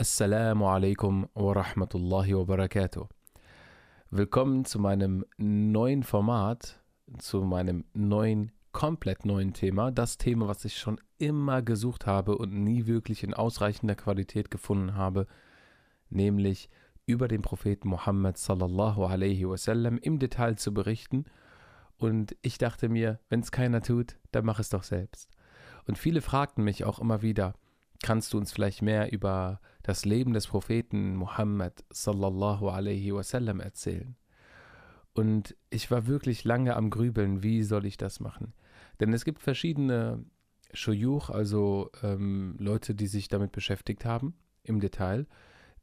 Assalamu alaikum wa rahmatullahi wa barakatuh. Willkommen zu meinem neuen Format, zu meinem neuen, komplett neuen Thema. Das Thema, was ich schon immer gesucht habe und nie wirklich in ausreichender Qualität gefunden habe, nämlich über den Propheten Muhammad sallallahu alaihi wasallam im Detail zu berichten. Und ich dachte mir, wenn es keiner tut, dann mach es doch selbst. Und viele fragten mich auch immer wieder, kannst du uns vielleicht mehr über das Leben des Propheten Muhammad sallallahu alaihi wasallam erzählen? Und ich war wirklich lange am Grübeln, wie soll ich das machen? Denn es gibt verschiedene Shuyuch, also ähm, Leute, die sich damit beschäftigt haben, im Detail,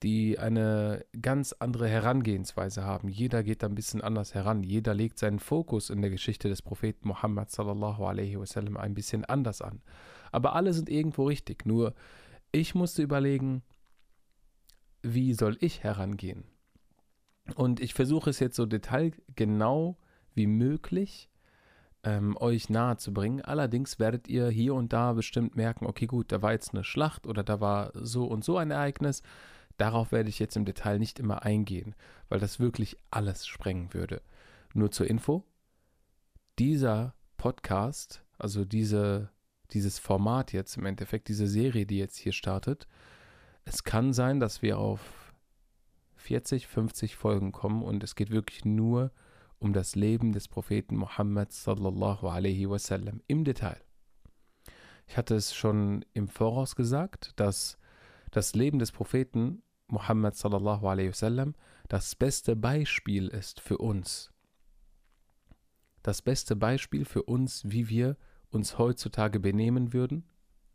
die eine ganz andere Herangehensweise haben. Jeder geht da ein bisschen anders heran. Jeder legt seinen Fokus in der Geschichte des Propheten Muhammad sallallahu alaihi wasallam ein bisschen anders an. Aber alle sind irgendwo richtig. Nur ich musste überlegen, wie soll ich herangehen? Und ich versuche es jetzt so detailgenau wie möglich ähm, euch nahe zu bringen. Allerdings werdet ihr hier und da bestimmt merken, okay gut, da war jetzt eine Schlacht oder da war so und so ein Ereignis. Darauf werde ich jetzt im Detail nicht immer eingehen, weil das wirklich alles sprengen würde. Nur zur Info, dieser Podcast, also diese, dieses Format jetzt im Endeffekt, diese Serie, die jetzt hier startet, es kann sein, dass wir auf 40, 50 Folgen kommen und es geht wirklich nur um das Leben des Propheten Muhammad sallallahu alaihi wasallam im Detail. Ich hatte es schon im Voraus gesagt, dass das Leben des Propheten Muhammad sallallahu alaihi wasallam das beste Beispiel ist für uns. Das beste Beispiel für uns, wie wir uns heutzutage benehmen würden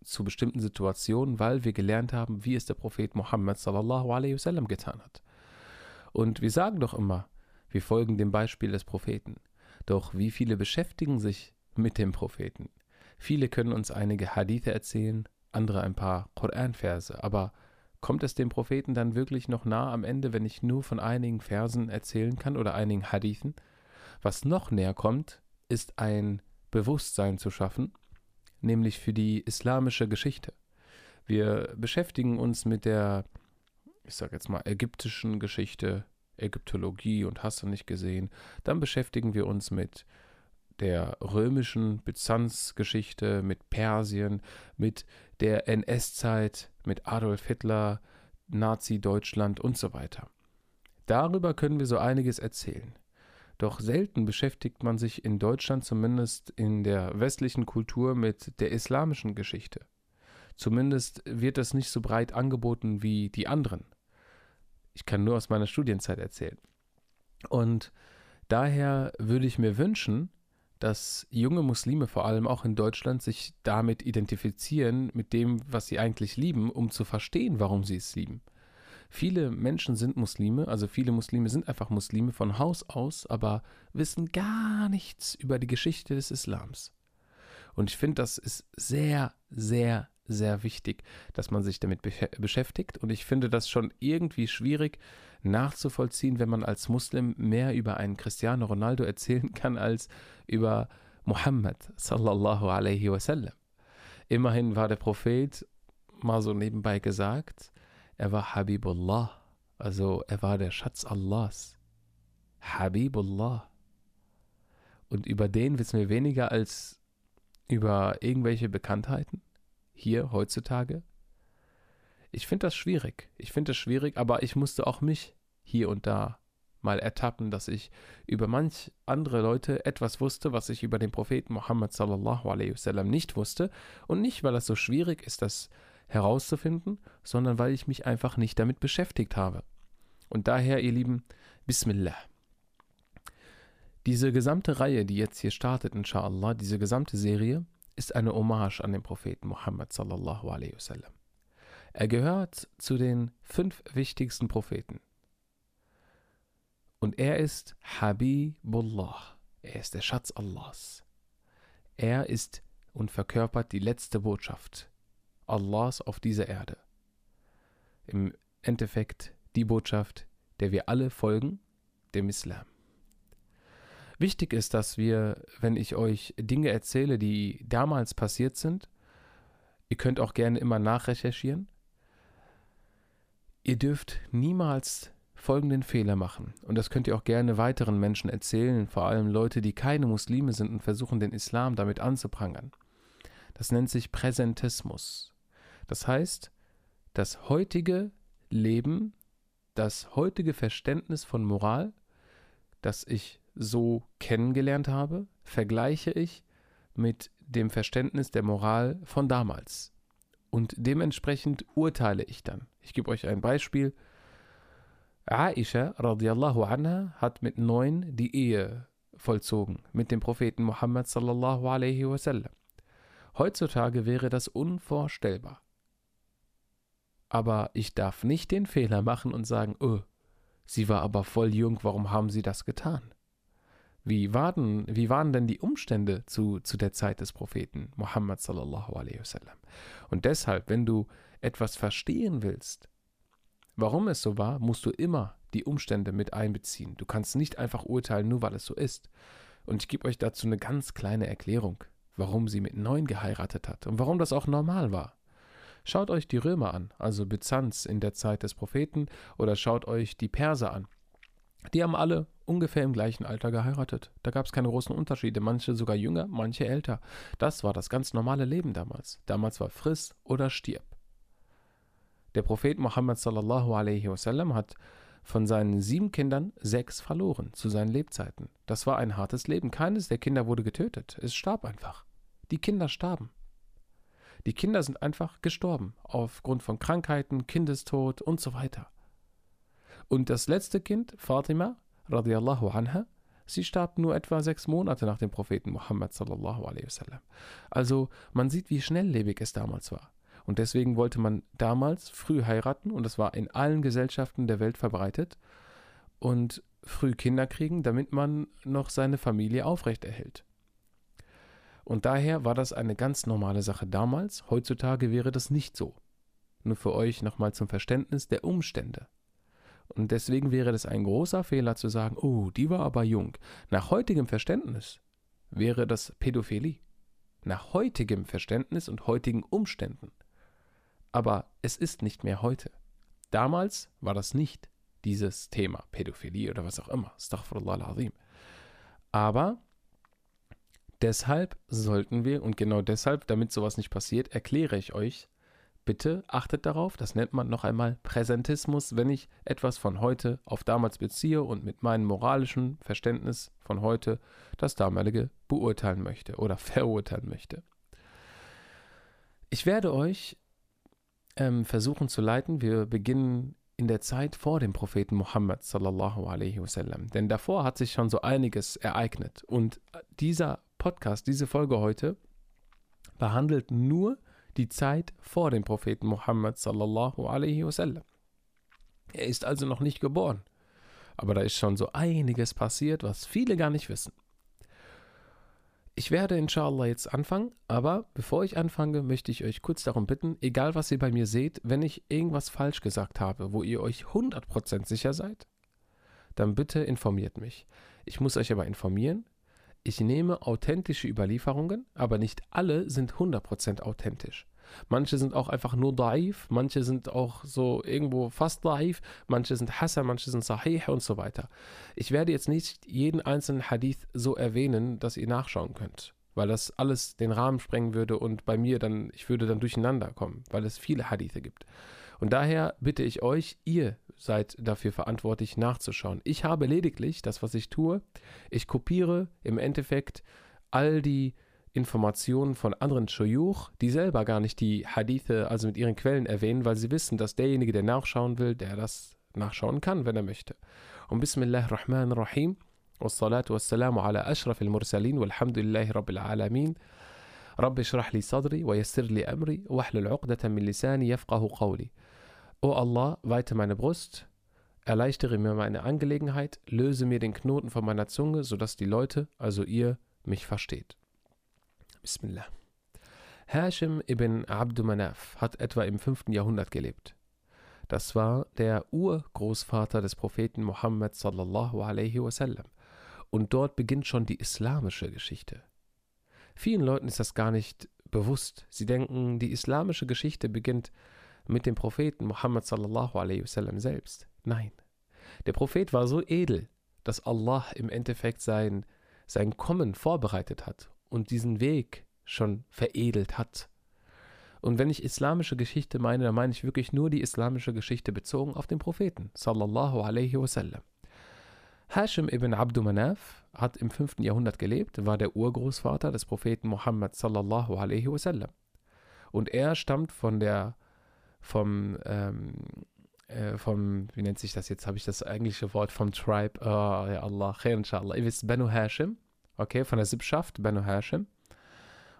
zu bestimmten Situationen, weil wir gelernt haben, wie es der Prophet Muhammad sallallahu alaihi wasallam getan hat. Und wir sagen doch immer, wir folgen dem Beispiel des Propheten. Doch wie viele beschäftigen sich mit dem Propheten? Viele können uns einige Hadithe erzählen, andere ein paar Koranverse, aber kommt es dem Propheten dann wirklich noch nah am Ende, wenn ich nur von einigen Versen erzählen kann oder einigen Hadithen? Was noch näher kommt, ist ein Bewusstsein zu schaffen, nämlich für die islamische Geschichte. Wir beschäftigen uns mit der, ich sage jetzt mal, ägyptischen Geschichte, Ägyptologie und hast du nicht gesehen. Dann beschäftigen wir uns mit der römischen Byzanz-Geschichte, mit Persien, mit der NS-Zeit, mit Adolf Hitler, Nazi-Deutschland und so weiter. Darüber können wir so einiges erzählen. Doch selten beschäftigt man sich in Deutschland, zumindest in der westlichen Kultur, mit der islamischen Geschichte. Zumindest wird das nicht so breit angeboten wie die anderen. Ich kann nur aus meiner Studienzeit erzählen. Und daher würde ich mir wünschen, dass junge Muslime vor allem auch in Deutschland sich damit identifizieren, mit dem, was sie eigentlich lieben, um zu verstehen, warum sie es lieben. Viele Menschen sind Muslime, also viele Muslime sind einfach Muslime von Haus aus, aber wissen gar nichts über die Geschichte des Islams. Und ich finde, das ist sehr, sehr, sehr wichtig, dass man sich damit beschäftigt. Und ich finde das schon irgendwie schwierig nachzuvollziehen, wenn man als Muslim mehr über einen Cristiano Ronaldo erzählen kann als über Muhammad sallallahu alaihi wasallam. Immerhin war der Prophet, mal so nebenbei gesagt, er war Habibullah, also er war der Schatz Allahs. Habibullah. Und über den wissen wir weniger als über irgendwelche Bekanntheiten hier heutzutage. Ich finde das schwierig. Ich finde das schwierig, aber ich musste auch mich hier und da mal ertappen, dass ich über manch andere Leute etwas wusste, was ich über den Propheten Muhammad sallallahu alaihi wasallam nicht wusste und nicht, weil es so schwierig ist, das herauszufinden, sondern weil ich mich einfach nicht damit beschäftigt habe. Und daher, ihr Lieben, Bismillah. Diese gesamte Reihe, die jetzt hier startet, inshallah, diese gesamte Serie, ist eine Hommage an den Propheten Muhammad sallallahu alaihi wasallam. Er gehört zu den fünf wichtigsten Propheten. Und er ist Habibullah. Er ist der Schatz Allahs. Er ist und verkörpert die letzte Botschaft Allahs auf dieser Erde. Im Endeffekt die Botschaft, der wir alle folgen, dem Islam. Wichtig ist, dass wir, wenn ich euch Dinge erzähle, die damals passiert sind, ihr könnt auch gerne immer nachrecherchieren, Ihr dürft niemals folgenden Fehler machen. Und das könnt ihr auch gerne weiteren Menschen erzählen, vor allem Leute, die keine Muslime sind und versuchen, den Islam damit anzuprangern. Das nennt sich Präsentismus. Das heißt, das heutige Leben, das heutige Verständnis von Moral, das ich so kennengelernt habe, vergleiche ich mit dem Verständnis der Moral von damals. Und dementsprechend urteile ich dann. Ich gebe euch ein Beispiel. Aisha radiallahu anha hat mit neun die Ehe vollzogen mit dem Propheten Muhammad sallallahu alaihi wasallam. Heutzutage wäre das unvorstellbar. Aber ich darf nicht den Fehler machen und sagen, oh, sie war aber voll jung, warum haben sie das getan? Wie waren, wie waren denn die Umstände zu, zu der Zeit des Propheten Muhammad sallallahu alaihi wasallam? Und deshalb, wenn du etwas verstehen willst, warum es so war, musst du immer die Umstände mit einbeziehen. Du kannst nicht einfach urteilen, nur weil es so ist. Und ich gebe euch dazu eine ganz kleine Erklärung, warum sie mit neun geheiratet hat und warum das auch normal war. Schaut euch die Römer an, also Byzanz in der Zeit des Propheten, oder schaut euch die Perser an. Die haben alle ungefähr im gleichen Alter geheiratet. Da gab es keine großen Unterschiede, manche sogar jünger, manche älter. Das war das ganz normale Leben damals. Damals war friss oder stirb. Der Prophet Muhammad sallallahu alaihi wasallam hat von seinen sieben Kindern sechs verloren zu seinen Lebzeiten. Das war ein hartes Leben. Keines der Kinder wurde getötet. Es starb einfach. Die Kinder starben. Die Kinder sind einfach gestorben aufgrund von Krankheiten, Kindestod und so weiter. Und das letzte Kind, Fatima, radiallahu anha, sie starb nur etwa sechs Monate nach dem Propheten Muhammad sallallahu alaihi wasallam. Also man sieht, wie schnelllebig es damals war. Und deswegen wollte man damals früh heiraten und das war in allen Gesellschaften der Welt verbreitet und früh Kinder kriegen, damit man noch seine Familie aufrechterhält. Und daher war das eine ganz normale Sache damals. Heutzutage wäre das nicht so. Nur für euch nochmal zum Verständnis der Umstände. Und deswegen wäre das ein großer Fehler zu sagen, oh, die war aber jung. Nach heutigem Verständnis wäre das Pädophilie. Nach heutigem Verständnis und heutigen Umständen. Aber es ist nicht mehr heute. Damals war das nicht dieses Thema Pädophilie oder was auch immer. Astaghfirullah al-Azim. Aber deshalb sollten wir, und genau deshalb, damit sowas nicht passiert, erkläre ich euch, bitte achtet darauf, das nennt man noch einmal Präsentismus, wenn ich etwas von heute auf damals beziehe und mit meinem moralischen Verständnis von heute das damalige beurteilen möchte oder verurteilen möchte. Ich werde euch ähm, versuchen zu leiten. Wir beginnen in der Zeit vor dem Propheten Muhammad sallallahu alaihi wasallam. Denn davor hat sich schon so einiges ereignet. Und dieser Podcast, diese Folge heute, behandelt nur die Zeit vor dem Propheten Muhammad sallallahu alaihi wasallam. Er ist also noch nicht geboren. Aber da ist schon so einiges passiert, was viele gar nicht wissen. Ich werde inshallah jetzt anfangen, aber bevor ich anfange, möchte ich euch kurz darum bitten, egal was ihr bei mir seht, wenn ich irgendwas falsch gesagt habe, wo ihr euch 100% sicher seid, dann bitte informiert mich. Ich muss euch aber informieren, ich nehme authentische Überlieferungen, aber nicht alle sind 100% authentisch. Manche sind auch einfach nur daif, manche sind auch so irgendwo fast daif, manche sind Hassan, manche sind Sahih und so weiter. Ich werde jetzt nicht jeden einzelnen Hadith so erwähnen, dass ihr nachschauen könnt, weil das alles den Rahmen sprengen würde und bei mir dann, ich würde dann durcheinander kommen, weil es viele Hadithe gibt. Und daher bitte ich euch, ihr seid dafür verantwortlich nachzuschauen. Ich habe lediglich das, was ich tue, ich kopiere im Endeffekt all die Informationen von anderen Shuyuch, die selber gar nicht die Hadithe, also mit ihren Quellen erwähnen, weil sie wissen, dass derjenige, der nachschauen will, der das nachschauen kann, wenn er möchte. Und Bismillah ar-Rahman ar-Rahim. والصلاة والسلام على أشرف المرسلين والحمد لله رب العالمين رب اشرح لي صدري ويسر لي أمري واحلل عقدة من لساني يفقه قولي O Allah, weite meine Brust, erleichtere mir meine Angelegenheit, löse mir den Knoten von meiner Zunge, sodass die Leute, also ihr, mich versteht. Bismillah. Hashim ibn Abdu Manaf hat etwa im 5. Jahrhundert gelebt. Das war der Urgroßvater des Propheten Muhammad sallallahu alaihi wasallam. Und dort beginnt schon die islamische Geschichte. Vielen Leuten ist das gar nicht bewusst. Sie denken, die islamische Geschichte beginnt mit dem Propheten Muhammad sallallahu alaihi wasallam selbst. Nein. Der Prophet war so edel, dass Allah im Endeffekt sein, sein Kommen vorbereitet hat und diesen Weg schon veredelt hat. Und wenn ich islamische Geschichte meine, dann meine ich wirklich nur die islamische Geschichte bezogen auf den Propheten, sallallahu alaihi wasallam. Hashim ibn Abdu Manaf hat im 5. Jahrhundert gelebt, war der Urgroßvater des Propheten Muhammad sallallahu alaihi wasallam. Und er stammt von der, vom, ähm, äh, vom, wie nennt sich das jetzt, habe ich das englische Wort vom Tribe, oh, ja Allah, khair inshallah, ihr wisst Banu Hashim, okay, von der Sippschaft Banu Hashim.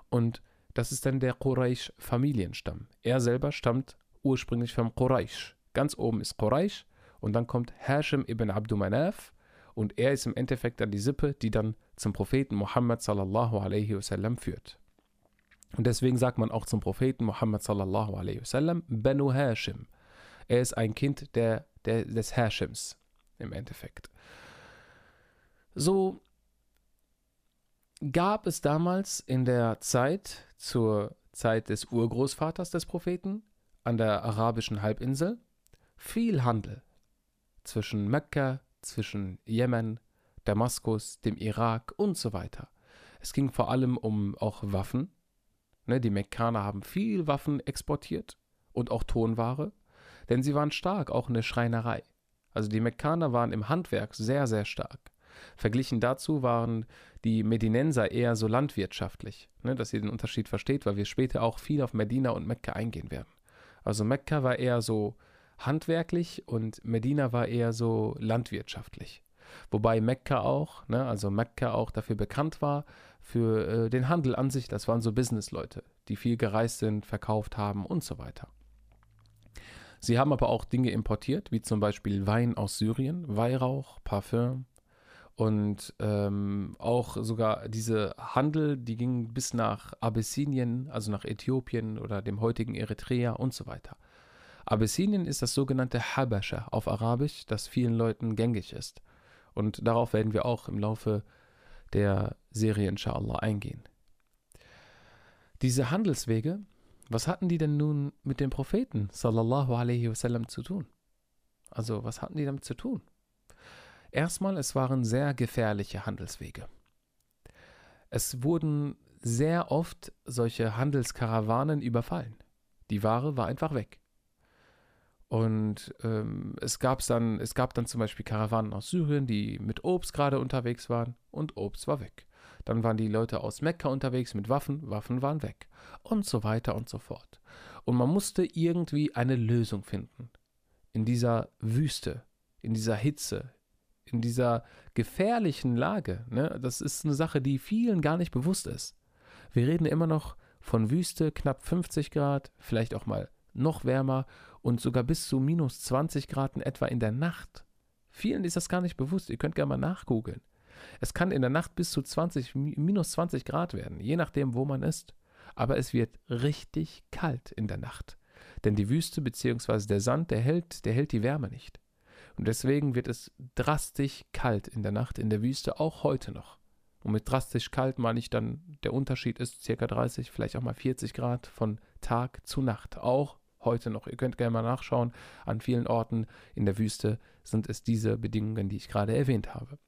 Und das ist dann der Quraysh-Familienstamm. Er selber stammt ursprünglich vom Quraysh. Ganz oben ist Quraysh und dann kommt Hashim ibn Abdu Manaf und er ist im Endeffekt dann die Sippe, die dann zum Propheten Muhammad sallallahu alaihi wasallam führt. Und deswegen sagt man auch zum Propheten Muhammad sallallahu alaihi wasallam Banu Hashim. Er ist ein Kind der, der, des Hashims im Endeffekt. So gab es damals in der Zeit, zur Zeit des Urgroßvaters des Propheten, an der arabischen Halbinsel, viel Handel zwischen Mekka, zwischen Jemen, Damaskus, dem Irak und so weiter. Es ging vor allem um auch Waffen. Ne, die Mekkaner haben viel Waffen exportiert und auch Tonware, denn sie waren stark, auch in der Schreinerei. Also die Mekkaner waren im Handwerk sehr, sehr stark. Verglichen dazu waren die Medinenser eher so landwirtschaftlich, ne, dass ihr den Unterschied versteht, weil wir später auch viel auf Medina und Mekka eingehen werden. Also Mekka war eher so handwerklich und Medina war eher so landwirtschaftlich. Wobei Mekka auch, ne, also Mekka auch dafür bekannt war, für äh, den Handel an sich. Das waren so Businessleute, die viel gereist sind, verkauft haben und so weiter. Sie haben aber auch Dinge importiert, wie zum Beispiel Wein aus Syrien, Weihrauch, Parfüm, und ähm, auch sogar diese Handel, die ging bis nach Abyssinien, also nach Äthiopien oder dem heutigen Eritrea und so weiter. Abyssinien ist das sogenannte Habascha auf Arabisch, das vielen Leuten gängig ist. Und darauf werden wir auch im Laufe der Serie inshallah eingehen. Diese Handelswege, was hatten die denn nun mit dem Propheten sallallahu alaihi wasallam zu tun? Also, was hatten die damit zu tun? Erstmal, es waren sehr gefährliche Handelswege. Es wurden sehr oft solche Handelskarawanen überfallen. Die Ware war einfach weg. Und ähm, es, gab dann, es gab dann zum Beispiel Karawanen aus Syrien, die mit Obst gerade unterwegs waren und Obst war weg. Dann waren die Leute aus Mekka unterwegs mit Waffen, Waffen waren weg. Und so weiter und so fort. Und man musste irgendwie eine Lösung finden. In dieser Wüste, in dieser Hitze, in dieser gefährlichen Lage, ne, das ist eine Sache, die vielen gar nicht bewusst ist. Wir reden immer noch von Wüste, knapp 50 Grad, vielleicht auch mal noch wärmer und sogar bis zu minus 20 Grad in etwa in der Nacht. Vielen ist das gar nicht bewusst. Ihr könnt gerne mal nachgoogeln. Es kann in der Nacht bis zu 20, minus 20 Grad werden, je nachdem, wo man ist. Aber es wird richtig kalt in der Nacht. Denn die Wüste bzw. der Sand, der hält, der hält die Wärme nicht. Und deswegen wird es drastisch kalt in der Nacht in der Wüste, auch heute noch. Und mit drastisch kalt meine ich dann, der Unterschied ist ca. 30, vielleicht auch mal 40 Grad von Tag zu Nacht. Auch heute noch. Ihr könnt gerne mal nachschauen. An vielen Orten in der Wüste sind es diese Bedingungen, die ich gerade erwähnt habe.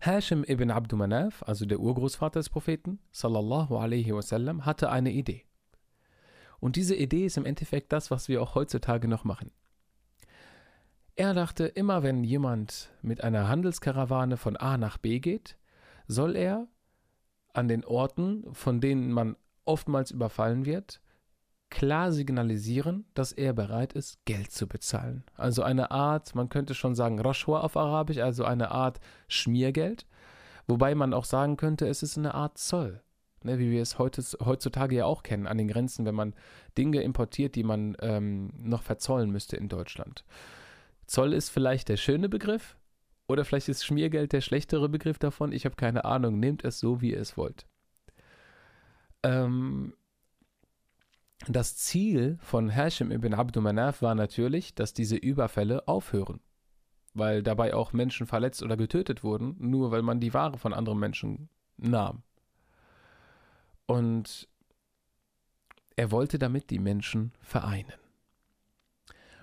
Hashim ibn Abdu Manaf, also der Urgroßvater des Propheten, sallallahu alaihi wasallam, hatte eine Idee. Und diese Idee ist im Endeffekt das, was wir auch heutzutage noch machen. Er dachte, immer wenn jemand mit einer Handelskarawane von A nach B geht, soll er an den Orten, von denen man oftmals überfallen wird, klar signalisieren, dass er bereit ist, Geld zu bezahlen. Also eine Art, man könnte schon sagen, Rashwa auf Arabisch, also eine Art Schmiergeld, wobei man auch sagen könnte, es ist eine Art Zoll. Ne, wie wir es heutzutage ja auch kennen an den Grenzen, wenn man Dinge importiert, die man ähm, noch verzollen müsste in Deutschland. Zoll ist vielleicht der schöne Begriff oder vielleicht ist Schmiergeld der schlechtere Begriff davon. Ich habe keine Ahnung. Nehmt es so, wie ihr es wollt. Ähm, das Ziel von Hashim ibn Abdul Manaf war natürlich, dass diese Überfälle aufhören, weil dabei auch Menschen verletzt oder getötet wurden, nur weil man die Ware von anderen Menschen nahm. Und er wollte damit die Menschen vereinen.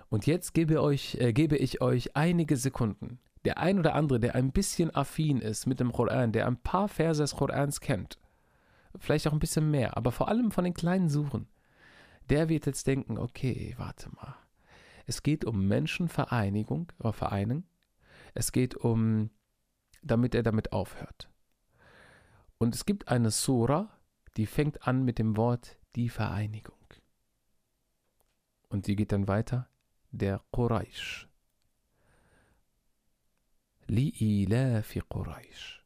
Und jetzt gebe, euch, äh, gebe ich euch einige Sekunden. Der ein oder andere, der ein bisschen affin ist mit dem Koran, der ein paar Verse des Korans kennt, vielleicht auch ein bisschen mehr, aber vor allem von den kleinen Suchen, der wird jetzt denken, okay, warte mal. Es geht um Menschenvereinigung oder Vereinen. Es geht um, damit er damit aufhört. Und es gibt eine Sura, die fängt an mit dem Wort die Vereinigung. Und die geht dann weiter, der Quraysh. Li'ilafi Quraysh.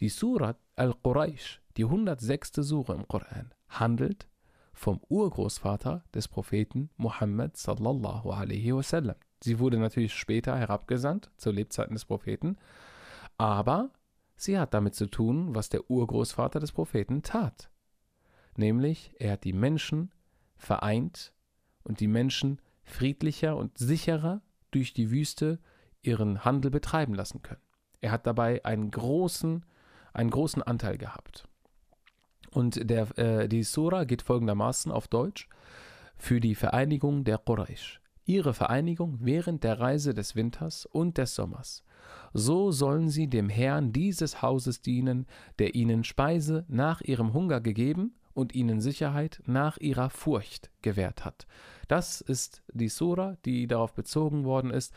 Die Surat al-Quraysh, die 106. Sura im Koran, handelt vom Urgroßvater des Propheten Muhammad sallallahu alaihi wasallam. Sie wurde natürlich später herabgesandt, zu Lebzeiten des Propheten, aber sie hat damit zu tun, was der Urgroßvater des Propheten tat. Nämlich, er hat die Menschen vereint und die Menschen friedlicher und sicherer durch die Wüste ihren Handel betreiben lassen können. Er hat dabei einen großen, einen großen Anteil gehabt. Und der, äh, die Sura geht folgendermaßen auf Deutsch für die Vereinigung der Quraysh. Ihre Vereinigung während der Reise des Winters und des Sommers. So sollen sie dem Herrn dieses Hauses dienen, der ihnen Speise nach ihrem Hunger gegeben und ihnen Sicherheit nach ihrer Furcht gewährt hat. Das ist die Sura, die darauf bezogen worden ist,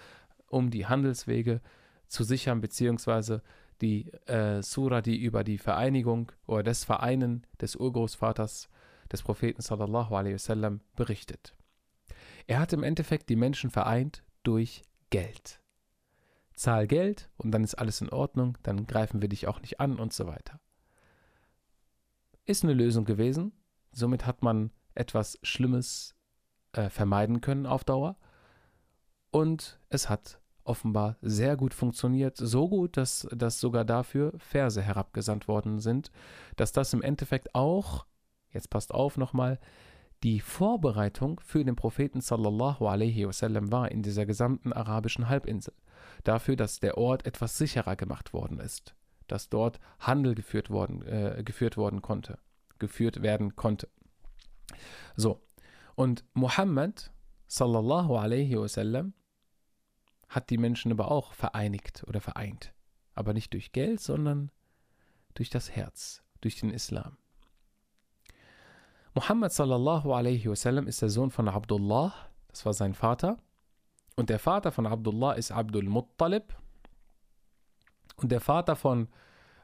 um die Handelswege zu sichern, beziehungsweise die äh, Sura, die über die Vereinigung oder das Vereinen des Urgroßvaters des Propheten sallallahu alaihi wasallam berichtet. Er hat im Endeffekt die Menschen vereint durch Geld. Zahl Geld und dann ist alles in Ordnung, dann greifen wir dich auch nicht an und so weiter. Ist eine Lösung gewesen. Somit hat man etwas Schlimmes äh, vermeiden können auf Dauer. Und es hat offenbar sehr gut funktioniert. So gut, dass, dass sogar dafür Verse herabgesandt worden sind. Dass das im Endeffekt auch, jetzt passt auf nochmal, die Vorbereitung für den Propheten sallallahu alaihi wasallam war in dieser gesamten arabischen Halbinsel. Dafür, dass der Ort etwas sicherer gemacht worden ist dass dort Handel geführt worden, äh, geführt worden konnte, geführt werden konnte. So, und Muhammad sallallahu alaihi wasallam hat die Menschen aber auch vereinigt oder vereint. Aber nicht durch Geld, sondern durch das Herz, durch den Islam. Muhammad sallallahu alaihi wasallam ist der Sohn von Abdullah, das war sein Vater. Und der Vater von Abdullah ist Abdul Muttalib und der Vater von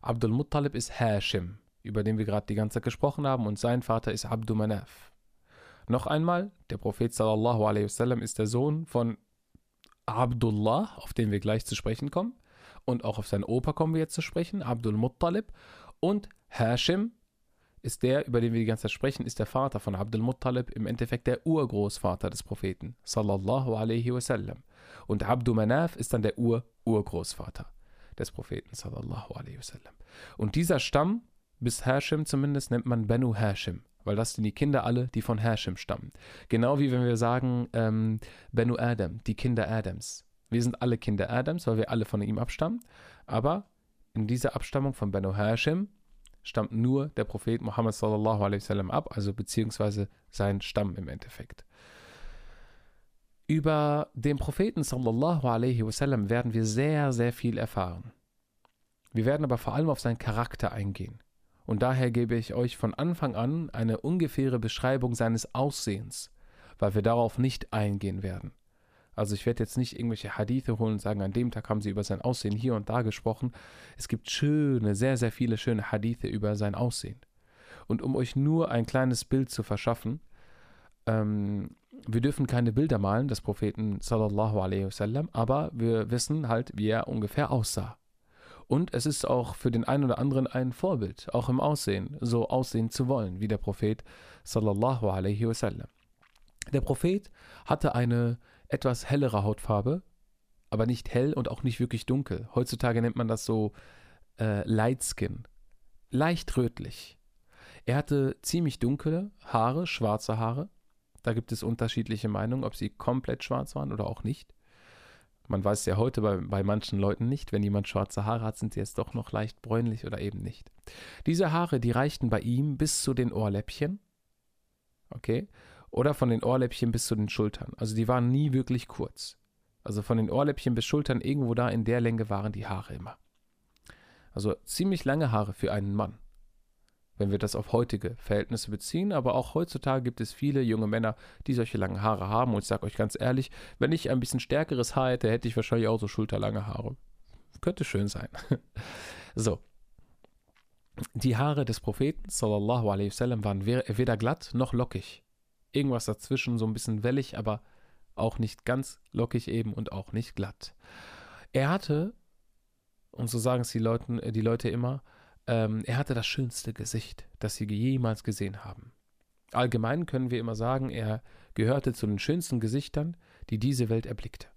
Abdul Muttalib ist Hashim, über den wir gerade die ganze Zeit gesprochen haben, und sein Vater ist Abdul Manaf. Noch einmal, der Prophet sallallahu alaihi wasallam ist der Sohn von Abdullah, auf den wir gleich zu sprechen kommen, und auch auf seinen Opa kommen wir jetzt zu sprechen, Abdul Muttalib, und Hashim ist der, über den wir die ganze Zeit sprechen, ist der Vater von Abdul Muttalib, im Endeffekt der Urgroßvater des Propheten, sallallahu alaihi wasallam. Und Abdul Manaf ist dann der Ur-Urgroßvater des Propheten sallallahu alaihi wasallam. Und dieser Stamm, bis Hashim zumindest, nennt man Benu Hashim, weil das sind die Kinder alle, die von Hashim stammen. Genau wie wenn wir sagen ähm, Benu Adam, die Kinder Adams. Wir sind alle Kinder Adams, weil wir alle von ihm abstammen. Aber in dieser Abstammung von Benu Hashim stammt nur der Prophet Muhammad sallallahu alaihi wasallam ab, also beziehungsweise sein Stamm im Endeffekt. Über den Propheten sallallahu alaihi wasallam werden wir sehr, sehr viel erfahren. Wir werden aber vor allem auf seinen Charakter eingehen. Und daher gebe ich euch von Anfang an eine ungefähre Beschreibung seines Aussehens, weil wir darauf nicht eingehen werden. Also ich werde jetzt nicht irgendwelche Hadithe holen und sagen, an dem Tag haben sie über sein Aussehen hier und da gesprochen. Es gibt schöne, sehr, sehr viele schöne Hadithe über sein Aussehen. Und um euch nur ein kleines Bild zu verschaffen, ähm, wir dürfen keine Bilder malen des Propheten sallallahu alaihi wasallam, aber wir wissen halt, wie er ungefähr aussah. Und es ist auch für den einen oder anderen ein Vorbild, auch im Aussehen, so aussehen zu wollen, wie der Prophet sallallahu alaihi wasallam. Der Prophet hatte eine etwas hellere Hautfarbe, aber nicht hell und auch nicht wirklich dunkel. Heutzutage nennt man das so äh, Light Skin, leicht rötlich. Er hatte ziemlich dunkle Haare, schwarze Haare, da gibt es unterschiedliche Meinungen, ob sie komplett schwarz waren oder auch nicht. Man weiß ja heute bei, bei manchen Leuten nicht. Wenn jemand schwarze Haare hat, sind sie jetzt doch noch leicht bräunlich oder eben nicht. Diese Haare, die reichten bei ihm bis zu den Ohrläppchen. Okay. oder von den Ohrläppchen bis zu den Schultern. Also die waren nie wirklich kurz. Also von den Ohrläppchen bis Schultern irgendwo da in der Länge waren die Haare immer. Also ziemlich lange Haare für einen Mann. Wenn wir das auf heutige Verhältnisse beziehen, aber auch heutzutage gibt es viele junge Männer, die solche langen Haare haben. Und ich sage euch ganz ehrlich, wenn ich ein bisschen stärkeres Haar hätte, hätte ich wahrscheinlich auch so schulterlange Haare. Könnte schön sein. so. Die Haare des Propheten, sallallahu alaihi wasallam, waren weder glatt noch lockig irgendwas dazwischen, so ein bisschen wellig, aber auch nicht ganz lockig eben und auch nicht glatt. Er hatte, und so sagen es die, Leuten, äh, die Leute immer, ähm, er hatte das schönste Gesicht, das sie jemals gesehen haben. Allgemein können wir immer sagen, er gehörte zu den schönsten Gesichtern, die diese Welt erblickte.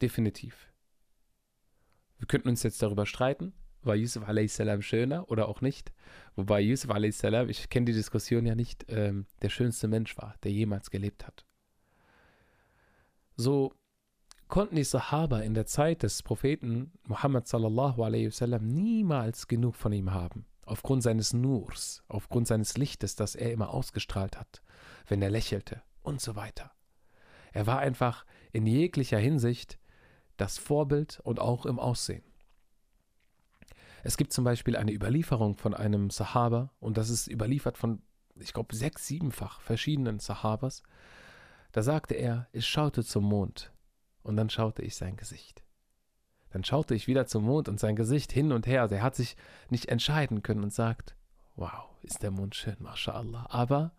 Definitiv. Wir könnten uns jetzt darüber streiten, war Yusuf a.s. schöner oder auch nicht? Wobei Yusuf a.s., ich kenne die Diskussion ja nicht, ähm, der schönste Mensch war, der jemals gelebt hat. So konnten die Sahaba in der Zeit des Propheten Muhammad sallallahu alaihi wasallam niemals genug von ihm haben. Aufgrund seines Nurs, aufgrund seines Lichtes, das er immer ausgestrahlt hat, wenn er lächelte und so weiter. Er war einfach in jeglicher Hinsicht das Vorbild und auch im Aussehen. Es gibt zum Beispiel eine Überlieferung von einem Sahaba und das ist überliefert von, ich glaube, sechs, siebenfach verschiedenen Sahabas. Da sagte er, ich schaute zum Mond und dann schaute ich sein Gesicht. Dann schaute ich wieder zum Mond und sein Gesicht hin und her. Der hat sich nicht entscheiden können und sagt, wow, ist der Mond schön, mashallah. Aber,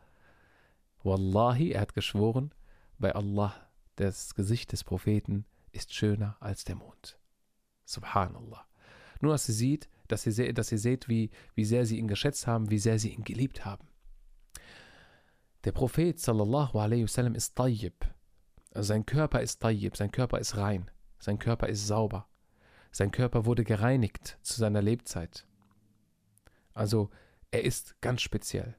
wallahi, er hat geschworen, bei Allah, das Gesicht des Propheten ist schöner als der Mond. Subhanallah. Nur, dass ihr seht, dass ihr, dass ihr seht, wie, wie sehr sie ihn geschätzt haben, wie sehr sie ihn geliebt haben. Der Prophet sallallahu alaihi wasallam ist tayyib. Also sein Körper ist tayyib, sein Körper ist rein, sein Körper ist sauber. Sein Körper wurde gereinigt zu seiner Lebzeit. Also er ist ganz speziell.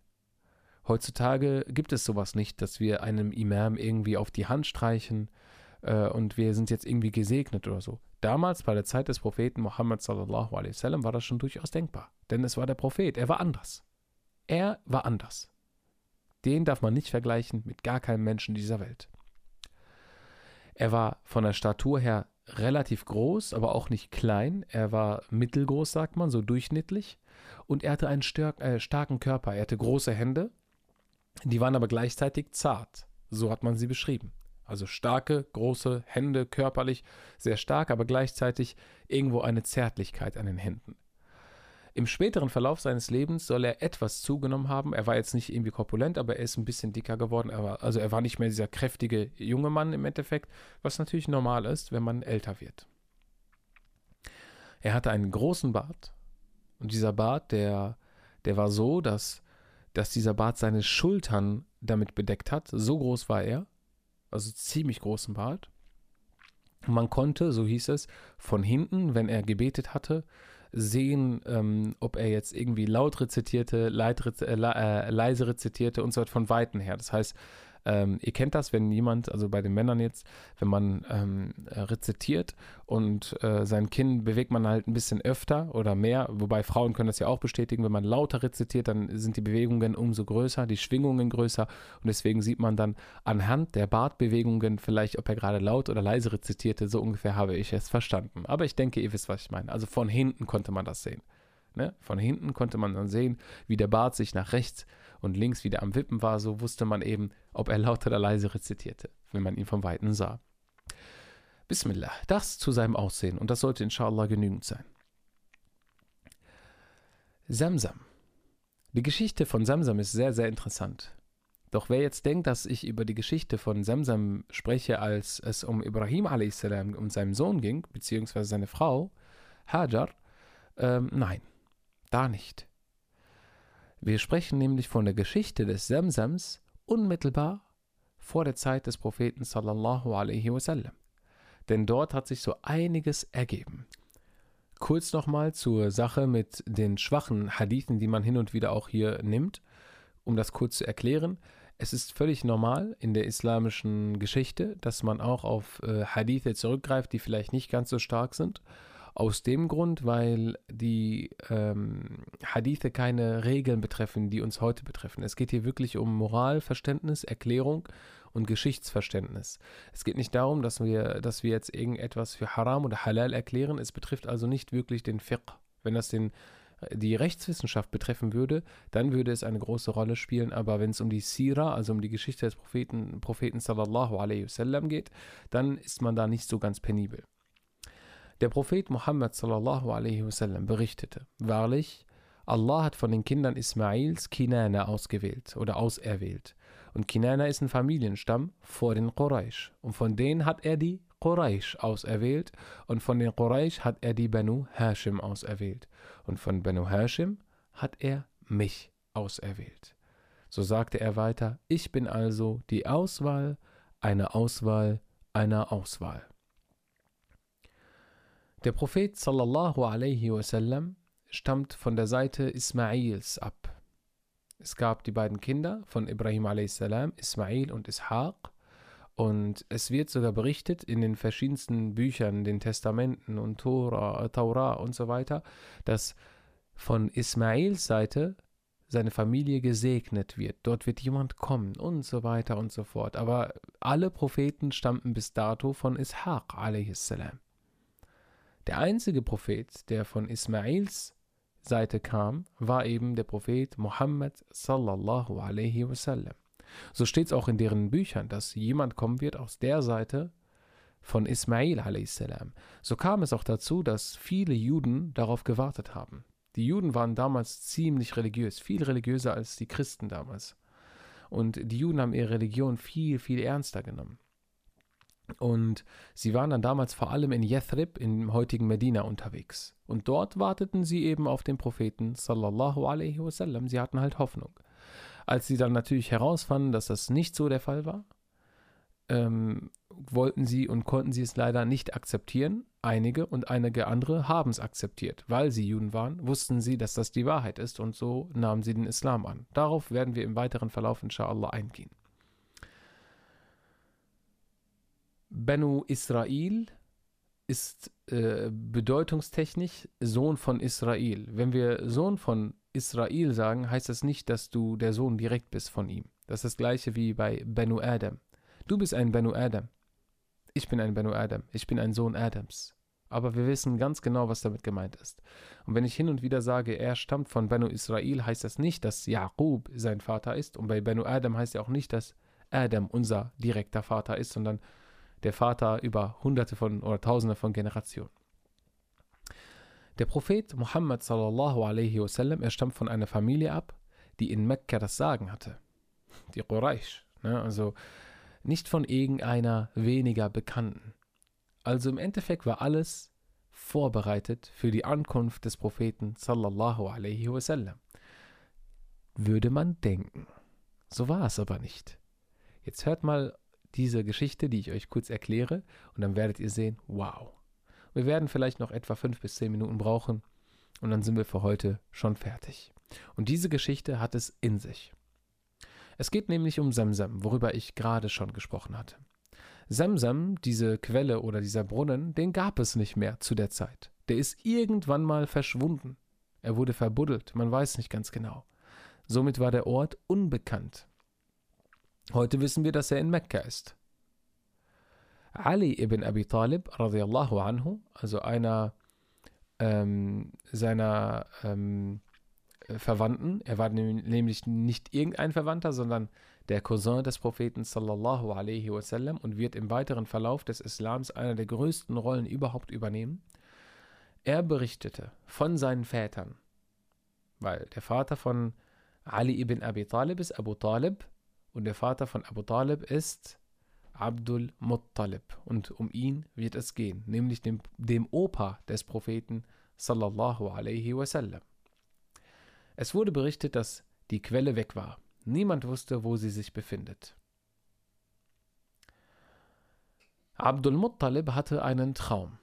Heutzutage gibt es sowas nicht, dass wir einem Imam irgendwie auf die Hand streichen äh, und wir sind jetzt irgendwie gesegnet oder so. Damals, bei der Zeit des Propheten Muhammad sallallahu alaihi wasallam, war das schon durchaus denkbar. Denn es war der Prophet, er war anders. Er war anders. Den darf man nicht vergleichen mit gar keinem Menschen dieser Welt. Er war von der Statur her relativ groß, aber auch nicht klein. Er war mittelgroß, sagt man, so durchschnittlich. Und er hatte einen stark, äh, starken Körper. Er hatte große Hände, die waren aber gleichzeitig zart. So hat man sie beschrieben. Also starke, große Hände, körperlich sehr stark, aber gleichzeitig irgendwo eine Zärtlichkeit an den Händen. Im späteren Verlauf seines Lebens soll er etwas zugenommen haben. Er war jetzt nicht irgendwie korpulent, aber er ist ein bisschen dicker geworden. Er war, also er war nicht mehr dieser kräftige junge Mann im Endeffekt, was natürlich normal ist, wenn man älter wird. Er hatte einen großen Bart und dieser Bart, der, der war so, dass, dass dieser Bart seine Schultern damit bedeckt hat. So groß war er also ziemlich großen Bart. Man konnte, so hieß es, von hinten, wenn er gebetet hatte, sehen, ähm, ob er jetzt irgendwie laut rezitierte, leid, äh, äh, leise rezitierte und so weiter von Weitem her. Das heißt, ähm, ihr kennt das, wenn jemand, also bei den Männern jetzt, wenn man ähm, rezitiert und äh, sein Kinn bewegt man halt ein bisschen öfter oder mehr, wobei Frauen können das ja auch bestätigen, wenn man lauter rezitiert, dann sind die Bewegungen umso größer, die Schwingungen größer und deswegen sieht man dann anhand der Bartbewegungen vielleicht, ob er gerade laut oder leise rezitierte, so ungefähr habe ich es verstanden. Aber ich denke, ihr wisst, was ich meine. Also von hinten konnte man das sehen. Ne? Von hinten konnte man dann sehen, wie der Bart sich nach rechts und links wieder am Wippen war, so wusste man eben, ob er laut oder leise rezitierte, wenn man ihn vom Weiten sah. Bismillah, das zu seinem Aussehen und das sollte inshallah genügend sein. Samsam. Die Geschichte von Samsam ist sehr, sehr interessant. Doch wer jetzt denkt, dass ich über die Geschichte von Samsam spreche, als es um Ibrahim a.s. und seinen Sohn ging, beziehungsweise seine Frau, Hajar, ähm, nein, da nicht. Wir sprechen nämlich von der Geschichte des Samsams unmittelbar vor der Zeit des Propheten sallallahu alaihi wasallam. Denn dort hat sich so einiges ergeben. Kurz nochmal zur Sache mit den schwachen Hadithen, die man hin und wieder auch hier nimmt, um das kurz zu erklären. Es ist völlig normal in der islamischen Geschichte, dass man auch auf äh, Hadithe zurückgreift, die vielleicht nicht ganz so stark sind Aus dem Grund, weil die ähm, Hadithe keine Regeln betreffen, die uns heute betreffen. Es geht hier wirklich um Moralverständnis, Erklärung und Geschichtsverständnis. Es geht nicht darum, dass wir, dass wir jetzt irgendetwas für Haram oder Halal erklären. Es betrifft also nicht wirklich den Fiqh. Wenn das den, die Rechtswissenschaft betreffen würde, dann würde es eine große Rolle spielen. Aber wenn es um die Sira, also um die Geschichte des Propheten, Propheten sallallahu alaihi wasallam geht, dann ist man da nicht so ganz penibel. Der Prophet Muhammad wasallam berichtete, wahrlich, Allah hat von den Kindern Ismails Kinana ausgewählt oder auserwählt. Und Kinana ist ein Familienstamm vor den Quraysh. Und von denen hat er die Quraysh auserwählt. Und von den Quraysh hat er die Banu Hashim auserwählt. Und von Banu Hashim hat er mich auserwählt. So sagte er weiter, ich bin also die Auswahl einer Auswahl einer Auswahl. Der Prophet sallallahu alaihi wasallam stammt von der Seite Ismails ab. Es gab die beiden Kinder von Ibrahim a.s., Ismail und Ishaq. Und es wird sogar berichtet in den verschiedensten Büchern, den Testamenten und Tora, Taura und so weiter, dass von Ismails Seite seine Familie gesegnet wird. Dort wird jemand kommen und so weiter und so fort. Aber alle Propheten stammten bis dato von Ishaq a.s. Der einzige Prophet, der von Ismails Seite kam, war eben der Prophet Muhammad sallallahu alaihi wasallam. So steht es auch in deren Büchern, dass jemand kommen wird aus der Seite von Ismail a.s. So kam es auch dazu, dass viele Juden darauf gewartet haben. Die Juden waren damals ziemlich religiös, viel religiöser als die Christen damals. Und die Juden haben ihre Religion viel, viel ernster genommen. Und sie waren dann damals vor allem in Yathrib, im heutigen Medina, unterwegs. Und dort warteten sie eben auf den Propheten, sallallahu alaihi wasallam. Sie hatten halt Hoffnung. Als sie dann natürlich herausfanden, dass das nicht so der Fall war, ähm, wollten sie und konnten sie es leider nicht akzeptieren. Einige und einige andere haben es akzeptiert. Weil sie Juden waren, wussten sie, dass das die Wahrheit ist und so nahmen sie den Islam an. Darauf werden wir im weiteren Verlauf inshallah eingehen. Benu Israel ist äh, bedeutungstechnisch Sohn von Israel. Wenn wir Sohn von Israel sagen, heißt das nicht, dass du der Sohn direkt bist von ihm. Das ist das gleiche wie bei Benu Adam. Du bist ein Benu Adam. Ich bin ein Benu Adam. Ich bin ein Sohn Adams. Aber wir wissen ganz genau, was damit gemeint ist. Und wenn ich hin und wieder sage, er stammt von Benu Israel, heißt das nicht, dass Jakob sein Vater ist. Und bei Benu Adam heißt ja auch nicht, dass Adam unser direkter Vater ist, sondern der Vater über hunderte von oder tausende von Generationen. Der Prophet Muhammad sallallahu alaihi wasallam, er stammt von einer Familie ab, die in Mekka das Sagen hatte. Die Quraysh, ne? also nicht von irgendeiner weniger Bekannten. Also im Endeffekt war alles vorbereitet für die Ankunft des Propheten sallallahu alaihi wasallam. Würde man denken. So war es aber nicht. Jetzt hört mal diese Geschichte, die ich euch kurz erkläre, und dann werdet ihr sehen, wow. Wir werden vielleicht noch etwa fünf bis zehn Minuten brauchen und dann sind wir für heute schon fertig. Und diese Geschichte hat es in sich. Es geht nämlich um Semsem, worüber ich gerade schon gesprochen hatte. Semsem, diese Quelle oder dieser Brunnen, den gab es nicht mehr zu der Zeit. Der ist irgendwann mal verschwunden. Er wurde verbuddelt, man weiß nicht ganz genau. Somit war der Ort unbekannt. Heute wissen wir, dass er in Mekka ist. Ali ibn Abi Talib, radiallahu anhu, also einer ähm, seiner ähm, Verwandten, er war nämlich nicht irgendein Verwandter, sondern der Cousin des Propheten sallallahu alaihi wasallam und wird im weiteren Verlauf des Islams einer der größten Rollen überhaupt übernehmen. Er berichtete von seinen Vätern, weil der Vater von Ali ibn Abi Talib ist Abu Talib, und der Vater von Abu Talib ist Abdul Muttalib. Und um ihn wird es gehen, nämlich dem, dem Opa des Propheten sallallahu alaihi wasallam. Es wurde berichtet, dass die Quelle weg war. Niemand wusste, wo sie sich befindet. Abdul Muttalib hatte einen Traum,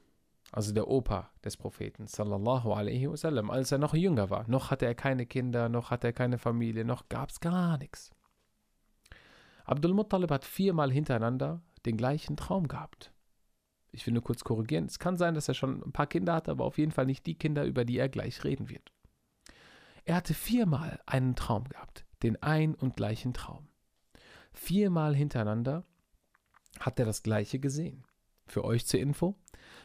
also der Opa des Propheten sallallahu alaihi wasallam, als er noch jünger war. Noch hatte er keine Kinder, noch hatte er keine Familie, noch gab es gar nichts. Abdul Muttalib hat viermal hintereinander den gleichen Traum gehabt. Ich will nur kurz korrigieren. Es kann sein, dass er schon ein paar Kinder hatte, aber auf jeden Fall nicht die Kinder, über die er gleich reden wird. Er hatte viermal einen Traum gehabt, den ein und gleichen Traum. Viermal hintereinander hat er das gleiche gesehen. Für euch zur Info,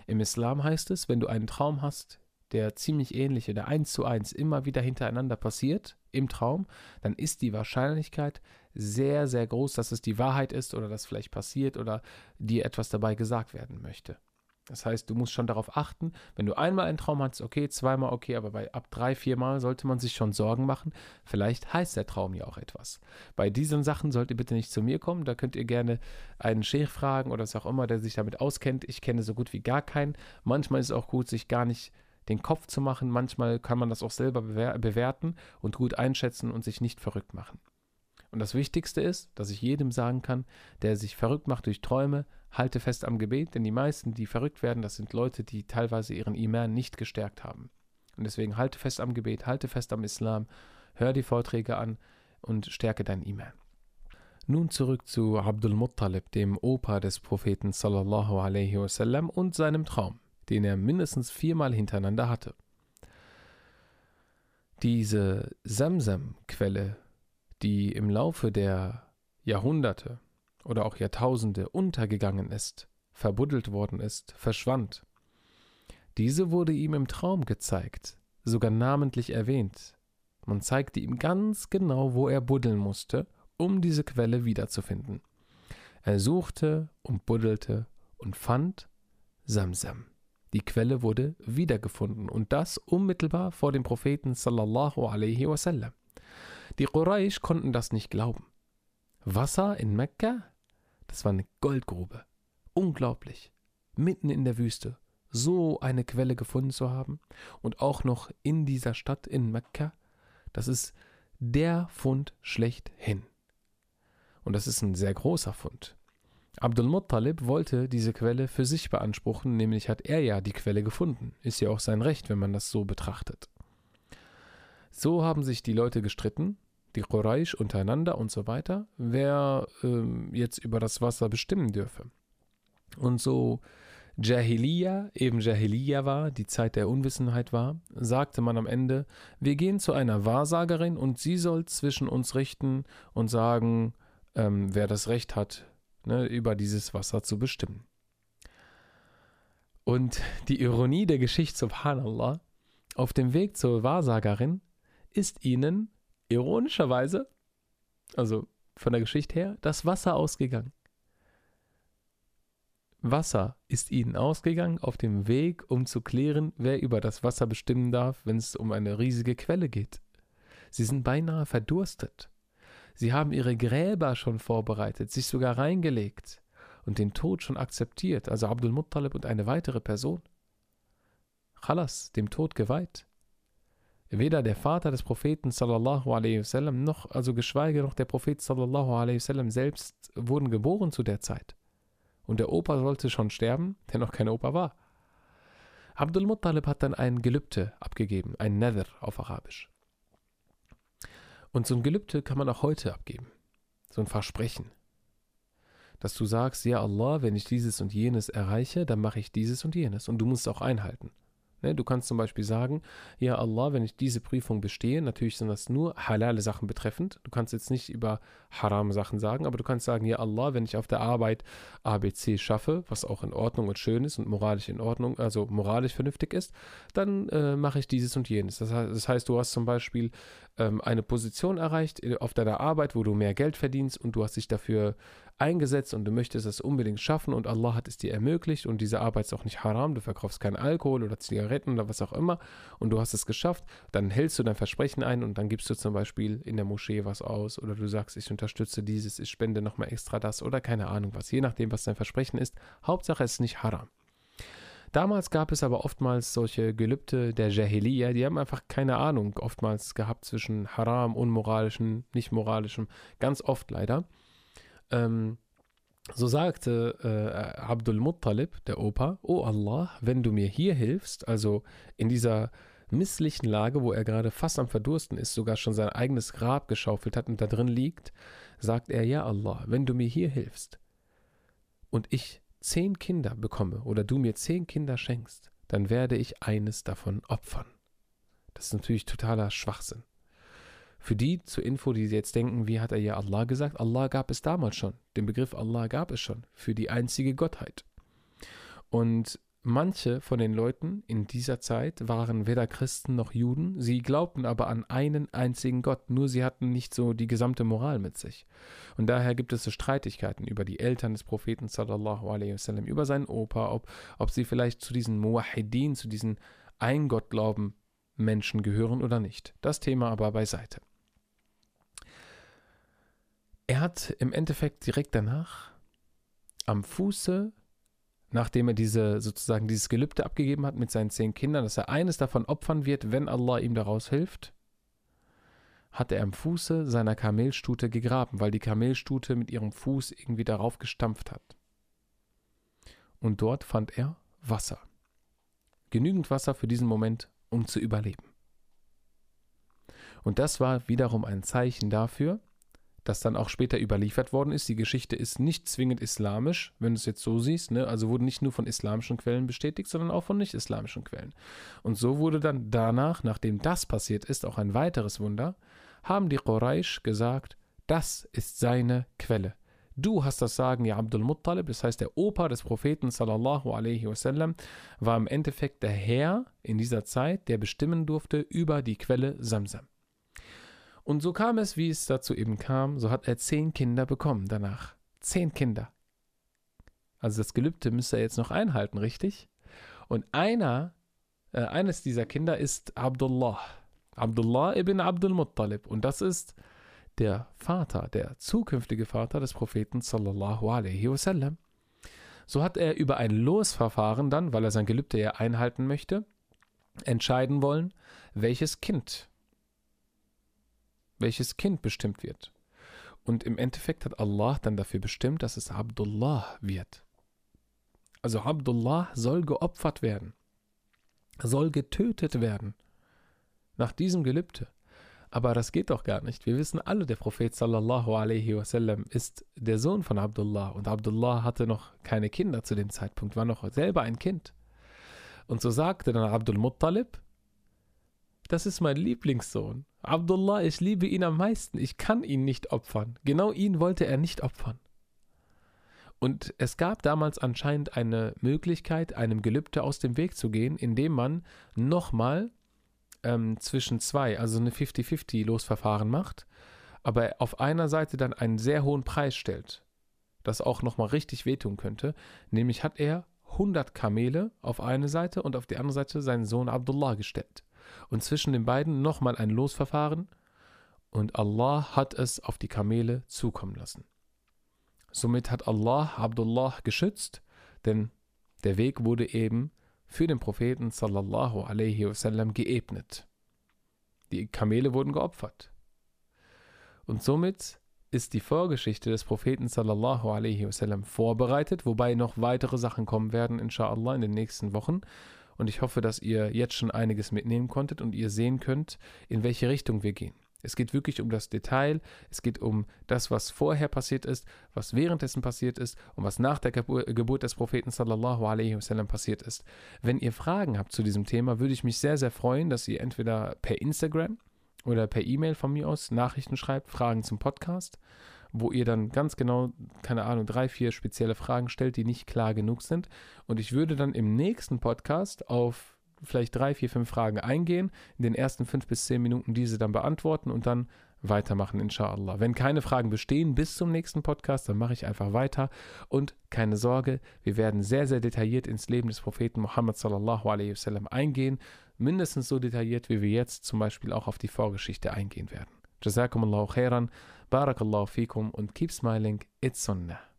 im Islam heißt es, wenn du einen Traum hast, der ziemlich ähnliche, der eins zu eins immer wieder hintereinander passiert im Traum, dann ist die Wahrscheinlichkeit sehr, sehr groß, dass es die Wahrheit ist oder dass vielleicht passiert oder dir etwas dabei gesagt werden möchte. Das heißt, du musst schon darauf achten, wenn du einmal einen Traum hast, okay, zweimal okay, aber bei ab drei, viermal sollte man sich schon Sorgen machen. Vielleicht heißt der Traum ja auch etwas. Bei diesen Sachen sollt ihr bitte nicht zu mir kommen. Da könnt ihr gerne einen Sheikh fragen oder was auch immer, der sich damit auskennt. Ich kenne so gut wie gar keinen. Manchmal ist es auch gut, sich gar nicht den Kopf zu machen. Manchmal kann man das auch selber bewerten und gut einschätzen und sich nicht verrückt machen. Und das Wichtigste ist, dass ich jedem sagen kann, der sich verrückt macht durch Träume, halte fest am Gebet, denn die meisten, die verrückt werden, das sind Leute, die teilweise ihren Iman nicht gestärkt haben. Und deswegen halte fest am Gebet, halte fest am Islam, hör die Vorträge an und stärke dein Iman. Nun zurück zu Abdul Muttalib, dem Opa des Propheten sallallahu alaihi wasallam und seinem Traum, den er mindestens viermal hintereinander hatte. Diese Samsam-Quelle die im Laufe der Jahrhunderte oder auch Jahrtausende untergegangen ist, verbuddelt worden ist, verschwand. Diese wurde ihm im Traum gezeigt, sogar namentlich erwähnt. Man zeigte ihm ganz genau, wo er buddeln musste, um diese Quelle wiederzufinden. Er suchte und buddelte und fand Samsam. Die Quelle wurde wiedergefunden und das unmittelbar vor dem Propheten sallallahu alaihi wasallam. Die Quraysh konnten das nicht glauben. Wasser in Mekka? Das war eine Goldgrube. Unglaublich. Mitten in der Wüste. So eine Quelle gefunden zu haben. Und auch noch in dieser Stadt in Mekka. Das ist der Fund schlechthin. Und das ist ein sehr großer Fund. Abdul Muttalib wollte diese Quelle für sich beanspruchen, nämlich hat er ja die Quelle gefunden. Ist ja auch sein Recht, wenn man das so betrachtet. So haben sich die Leute gestritten, die Quraysh untereinander und so weiter, wer ähm, jetzt über das Wasser bestimmen dürfe. Und so Jahiliya eben Jahiliya war, die Zeit der Unwissenheit war, sagte man am Ende, wir gehen zu einer Wahrsagerin und sie soll zwischen uns richten und sagen, ähm, wer das Recht hat, ne, über dieses Wasser zu bestimmen. Und die Ironie der Geschichte, subhanallah, auf dem Weg zur Wahrsagerin ist ihnen ironischerweise, also von der Geschichte her, das Wasser ausgegangen. Wasser ist ihnen ausgegangen auf dem Weg, um zu klären, wer über das Wasser bestimmen darf, wenn es um eine riesige Quelle geht. Sie sind beinahe verdurstet. Sie haben ihre Gräber schon vorbereitet, sich sogar reingelegt und den Tod schon akzeptiert, also Abdul Muttalib und eine weitere Person. Khalas, dem Tod geweiht. Weder der Vater des Propheten sallallahu alaihi wasallam noch, also geschweige noch der Prophet sallallahu alaihi wasallam selbst wurden geboren zu der Zeit. Und der Opa sollte schon sterben, der noch kein Opa war. Abdul Muttalib hat dann ein Gelübde abgegeben, ein Nether auf Arabisch. Und so ein Gelübde kann man auch heute abgeben. So ein Versprechen. Dass du sagst, ja Allah, wenn ich dieses und jenes erreiche, dann mache ich dieses und jenes. Und du musst es auch einhalten. Ne, du kannst zum Beispiel sagen, ja Allah, wenn ich diese Prüfung bestehe, natürlich sind das nur halale Sachen betreffend. Du kannst jetzt nicht über haram Sachen sagen, aber du kannst sagen, ja Allah, wenn ich auf der Arbeit ABC schaffe, was auch in Ordnung und schön ist und moralisch in Ordnung, also moralisch vernünftig ist, dann äh, mache ich dieses und jenes. Das heißt, das heißt, du hast zum Beispiel ähm, eine Position erreicht auf deiner Arbeit, wo du mehr Geld verdienst und du hast dich dafür eingesetzt und du möchtest es unbedingt schaffen und Allah hat es dir ermöglicht und diese Arbeit ist auch nicht haram, du verkaufst keinen Alkohol oder Zigaretten oder was auch immer und du hast es geschafft, dann hältst du dein Versprechen ein und dann gibst du zum Beispiel in der Moschee was aus oder du sagst, ich unterstütze dieses, ich spende nochmal extra das oder keine Ahnung was, je nachdem, was dein Versprechen ist. Hauptsache es ist nicht haram. Damals gab es aber oftmals solche Gelübde der Jahiliya, die haben einfach keine Ahnung oftmals gehabt zwischen Haram, unmoralischem, nicht moralischem, ganz oft leider. Ähm, so sagte äh, Abdul Muttalib, der Opa, O Allah, wenn du mir hier hilfst, also in dieser misslichen Lage, wo er gerade fast am Verdursten ist, sogar schon sein eigenes Grab geschaufelt hat und da drin liegt, sagt er, ja Allah, wenn du mir hier hilfst und ich zehn Kinder bekomme oder du mir zehn Kinder schenkst, dann werde ich eines davon opfern. Das ist natürlich totaler Schwachsinn. Für die zur Info, die jetzt denken, wie hat er ja Allah gesagt? Allah gab es damals schon. Den Begriff Allah gab es schon für die einzige Gottheit. Und manche von den Leuten in dieser Zeit waren weder Christen noch Juden. Sie glaubten aber an einen einzigen Gott, nur sie hatten nicht so die gesamte Moral mit sich. Und daher gibt es so Streitigkeiten über die Eltern des Propheten sallallahu alaihi wasallam, über seinen Opa, ob, ob sie vielleicht zu diesen Muwahidin, zu diesen Eingottglauben Menschen gehören oder nicht. Das Thema aber beiseite. Er hat im Endeffekt direkt danach am Fuße, nachdem er diese sozusagen dieses Gelübde abgegeben hat mit seinen zehn Kindern, dass er eines davon opfern wird, wenn Allah ihm daraus hilft, hat er am Fuße seiner Kamelstute gegraben, weil die Kamelstute mit ihrem Fuß irgendwie darauf gestampft hat. Und dort fand er Wasser. Genügend Wasser für diesen Moment, um zu überleben. Und das war wiederum ein Zeichen dafür, das dann auch später überliefert worden ist. Die Geschichte ist nicht zwingend islamisch, wenn du es jetzt so siehst. Ne? Also wurde nicht nur von islamischen Quellen bestätigt, sondern auch von nicht-islamischen Quellen. Und so wurde dann danach, nachdem das passiert ist, auch ein weiteres Wunder, haben die Quraysh gesagt, das ist seine Quelle. Du hast das Sagen, ja Abdul Muttalib, das heißt der Opa des Propheten sallallahu alaihi wasallam, war im Endeffekt der Herr in dieser Zeit, der bestimmen durfte über die Quelle Samsam. Und so kam es, wie es dazu eben kam, so hat er zehn Kinder bekommen danach. Zehn Kinder. Also das Gelübde müsste er jetzt noch einhalten, richtig? Und einer, äh, eines dieser Kinder ist Abdullah. Abdullah ibn Abdul Muttalib. Und das ist der Vater, der zukünftige Vater des Propheten sallallahu alaihi wasallam. So hat er über ein Losverfahren dann, weil er sein Gelübde ja einhalten möchte, entscheiden wollen, welches Kind welches Kind bestimmt wird. Und im Endeffekt hat Allah dann dafür bestimmt, dass es Abdullah wird. Also Abdullah soll geopfert werden, soll getötet werden. Nach diesem Gelübde. Aber das geht doch gar nicht. Wir wissen alle, der Prophet sallallahu alaihi wasallam ist der Sohn von Abdullah und Abdullah hatte noch keine Kinder zu dem Zeitpunkt, war noch selber ein Kind. Und so sagte dann Abdul Muttalib, das ist mein Lieblingssohn. Abdullah, ich liebe ihn am meisten. Ich kann ihn nicht opfern. Genau ihn wollte er nicht opfern. Und es gab damals anscheinend eine Möglichkeit, einem Gelübde aus dem Weg zu gehen, indem man nochmal ähm, zwischen zwei, also eine 50-50-Losverfahren macht, aber auf einer Seite dann einen sehr hohen Preis stellt, das auch nochmal richtig wehtun könnte. Nämlich hat er 100 Kamele auf eine Seite und auf die andere Seite seinen Sohn Abdullah gestellt und zwischen den beiden nochmal ein Losverfahren und Allah hat es auf die Kamele zukommen lassen. Somit hat Allah Abdullah geschützt, denn der Weg wurde eben für den Propheten sallallahu alaihi wasallam geebnet. Die Kamele wurden geopfert. Und somit ist die Vorgeschichte des Propheten sallallahu alaihi wasallam vorbereitet, wobei noch weitere Sachen kommen werden, inshallah, in den nächsten Wochen. Und ich hoffe, dass ihr jetzt schon einiges mitnehmen konntet und ihr sehen könnt, in welche Richtung wir gehen. Es geht wirklich um das Detail, es geht um das, was vorher passiert ist, was währenddessen passiert ist und was nach der Gebur Geburt des Propheten sallallahu alaihi wasallam passiert ist. Wenn ihr Fragen habt zu diesem Thema, würde ich mich sehr, sehr freuen, dass ihr entweder per Instagram oder per E-Mail von mir aus Nachrichten schreibt, Fragen zum Podcast wo ihr dann ganz genau, keine Ahnung, drei, vier spezielle Fragen stellt, die nicht klar genug sind. Und ich würde dann im nächsten Podcast auf vielleicht drei, vier, fünf Fragen eingehen, in den ersten fünf bis zehn Minuten diese dann beantworten und dann weitermachen, inshallah. Wenn keine Fragen bestehen bis zum nächsten Podcast, dann mache ich einfach weiter. Und keine Sorge, wir werden sehr, sehr detailliert ins Leben des Propheten Muhammad sallallahu alaihi wasallam eingehen. Mindestens so detailliert, wie wir jetzt zum Beispiel auch auf die Vorgeschichte eingehen werden. جزاكم الله خيرا بارك الله فيكم and keep smiling it's sunnah